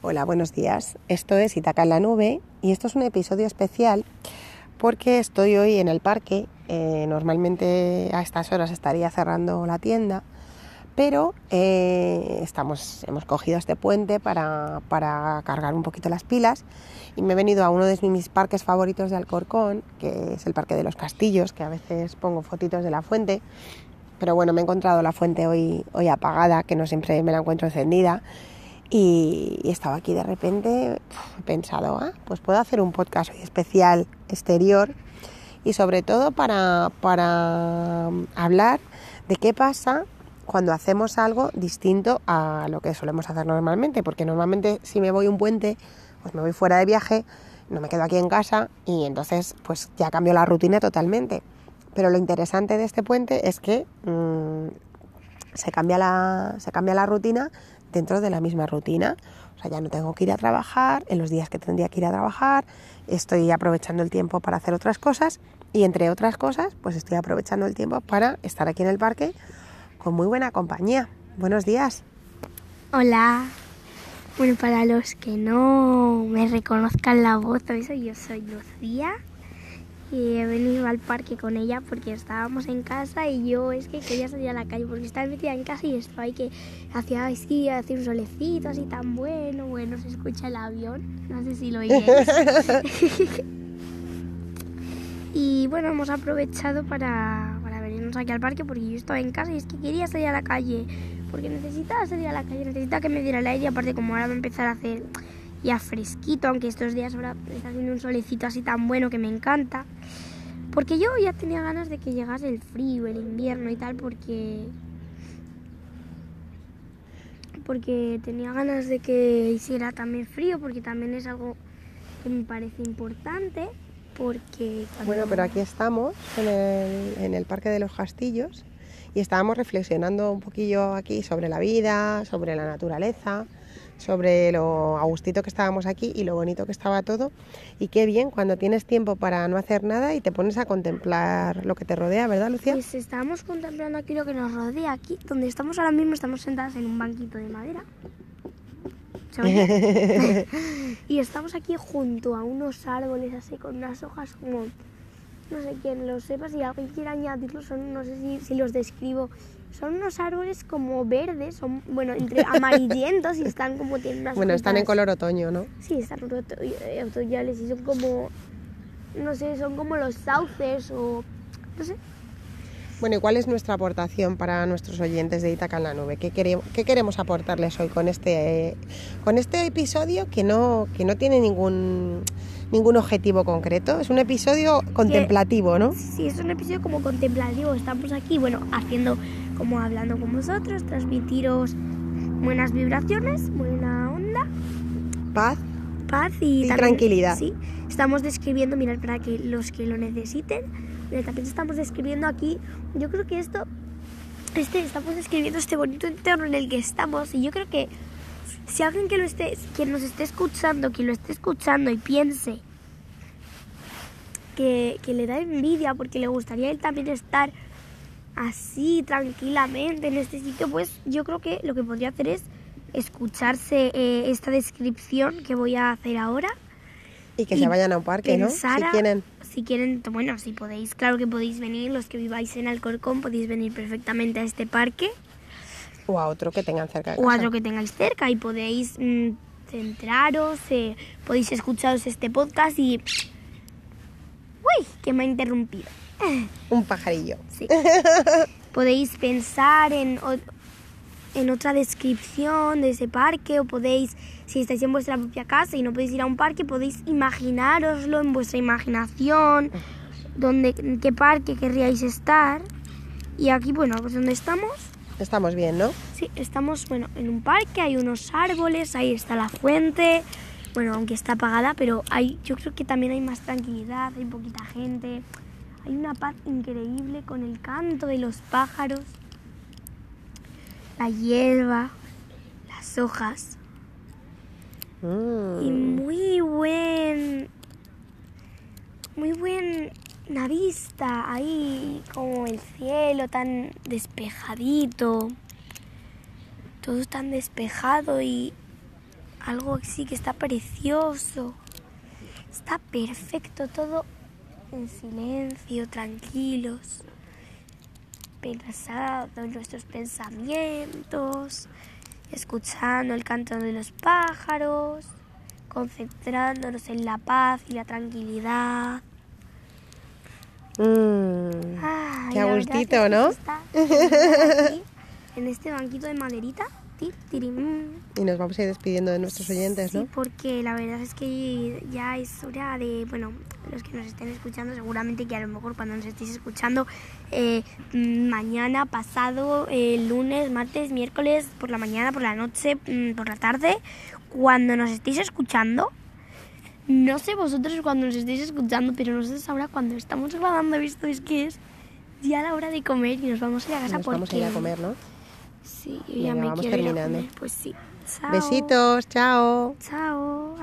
Hola, buenos días. Esto es Itaca en la Nube y esto es un episodio especial porque estoy hoy en el parque. Eh, normalmente a estas horas estaría cerrando la tienda, pero eh, estamos, hemos cogido este puente para, para, cargar un poquito las pilas y me he venido a uno de mis parques favoritos de Alcorcón, que es el Parque de los Castillos, que a veces pongo fotitos de la fuente. Pero bueno, me he encontrado la fuente hoy, hoy apagada, que no siempre me la encuentro encendida. Y, estaba aquí de repente, he pensado, ah, pues puedo hacer un podcast especial exterior y sobre todo para, para hablar de qué pasa cuando hacemos algo distinto a lo que solemos hacer normalmente, porque normalmente si me voy un puente, pues me voy fuera de viaje, no me quedo aquí en casa y entonces pues ya cambio la rutina totalmente. Pero lo interesante de este puente es que mmm, se, cambia la, se cambia la rutina dentro de la misma rutina. O sea, ya no tengo que ir a trabajar en los días que tendría que ir a trabajar, estoy aprovechando el tiempo para hacer otras cosas y entre otras cosas, pues estoy aprovechando el tiempo para estar aquí en el parque con muy buena compañía. Buenos días. Hola. Bueno, para los que no me reconozcan la voz eso, yo soy Lucía y he venido al parque con ella porque estábamos en casa y yo es que quería salir a la calle porque estaba metida en casa y estaba ahí que hacía así, hacía un solecito así tan bueno, bueno, se escucha el avión, no sé si lo oís. y bueno, hemos aprovechado para, para venirnos aquí al parque porque yo estaba en casa y es que quería salir a la calle porque necesitaba salir a la calle, necesitaba que me diera el aire y aparte como ahora va a empezar a hacer ya fresquito, aunque estos días ahora está haciendo un solecito así tan bueno que me encanta. Porque yo ya tenía ganas de que llegase el frío, el invierno y tal, porque porque tenía ganas de que hiciera también frío, porque también es algo que me parece importante, porque... Bueno, pero aquí estamos en el, en el Parque de los Castillos y estábamos reflexionando un poquillo aquí sobre la vida, sobre la naturaleza, sobre lo agustito que estábamos aquí y lo bonito que estaba todo. Y qué bien cuando tienes tiempo para no hacer nada y te pones a contemplar lo que te rodea, ¿verdad, Lucía? Pues estábamos contemplando aquí lo que nos rodea. Aquí, donde estamos ahora mismo, estamos sentadas en un banquito de madera. y estamos aquí junto a unos árboles así con unas hojas como no sé quién lo sepa si alguien quiere añadirlo son no sé si, si los describo son unos árboles como verdes, son, bueno, entre amarillentos y están como tienen unas Bueno, están en color otoño, ¿no? Sí, están eh, otoñales y son como, no sé, son como los sauces o, no sé. Bueno, ¿y cuál es nuestra aportación para nuestros oyentes de Itaca en la Nube? ¿Qué, queremos, qué queremos aportarles hoy con este, con este episodio que no, que no tiene ningún ningún objetivo concreto. Es un episodio contemplativo, ¿no? Sí, es un episodio como contemplativo. Estamos aquí, bueno, haciendo como hablando con vosotros, transmitiros buenas vibraciones, buena onda, paz, paz y, tranquilidad. Sí, estamos describiendo, mirad, para que los que lo necesiten, también estamos describiendo aquí, yo creo que esto, este, estamos describiendo este bonito entorno en el que estamos y yo creo que si alguien que lo esté, que nos esté escuchando, que lo esté escuchando y piense que, que le da envidia porque le gustaría él también estar así tranquilamente en este sitio, pues yo creo que lo que podría hacer es escucharse eh, esta descripción que voy a hacer ahora. Y que se vayan a un parque, ¿no? Si quieren. Si quieren, bueno, si podéis, claro que podéis venir, los que viváis en Alcorcón podéis venir perfectamente a este parque. O a otro que tengan cerca. o a otro que tengáis cerca y podéis mm, centraros, eh, podéis escucharos este podcast y... ¡Uy! Que me ha interrumpido. Un pajarillo. Sí. podéis pensar en, en otra descripción de ese parque o podéis, si estáis en vuestra propia casa y no podéis ir a un parque, podéis imaginároslo en vuestra imaginación, donde, en qué parque querríais estar. Y aquí, bueno, pues donde estamos. Estamos bien, ¿no? Sí, estamos, bueno, en un parque, hay unos árboles, ahí está la fuente. Bueno, aunque está apagada, pero hay, yo creo que también hay más tranquilidad, hay poquita gente. Hay una paz increíble con el canto de los pájaros, la hierba, las hojas. Mm. Y muy buen. Muy buena vista ahí, como el cielo tan despejadito. Todo tan despejado y algo así que está precioso. Está perfecto todo en silencio, tranquilos, pensando en nuestros pensamientos, escuchando el canto de los pájaros, concentrándonos en la paz y la tranquilidad. Mm, Ay, qué la a verdad gustito, es que ¿no? aquí, en este banquito de maderita. tirim. Y nos vamos a ir despidiendo de nuestros oyentes, Sí, ¿no? porque la verdad es que ya es hora de, bueno, los que nos estén escuchando, seguramente que a lo mejor cuando nos estéis escuchando eh, mm, mañana, pasado, eh, lunes, martes, miércoles, por la mañana, por la noche, mm, por la tarde, cuando nos estéis escuchando, no sé vosotros cuando nos estéis escuchando, pero nosotros ahora cuando estamos grabando esto es que es ya la hora de comer y nos vamos a ir a casa Nos porque... vamos a ir a comer, ¿no? Sí, yo Venga, ya me vamos quiero ir a terminando. comer, Pues sí. Chao. Besitos, chao. Chao.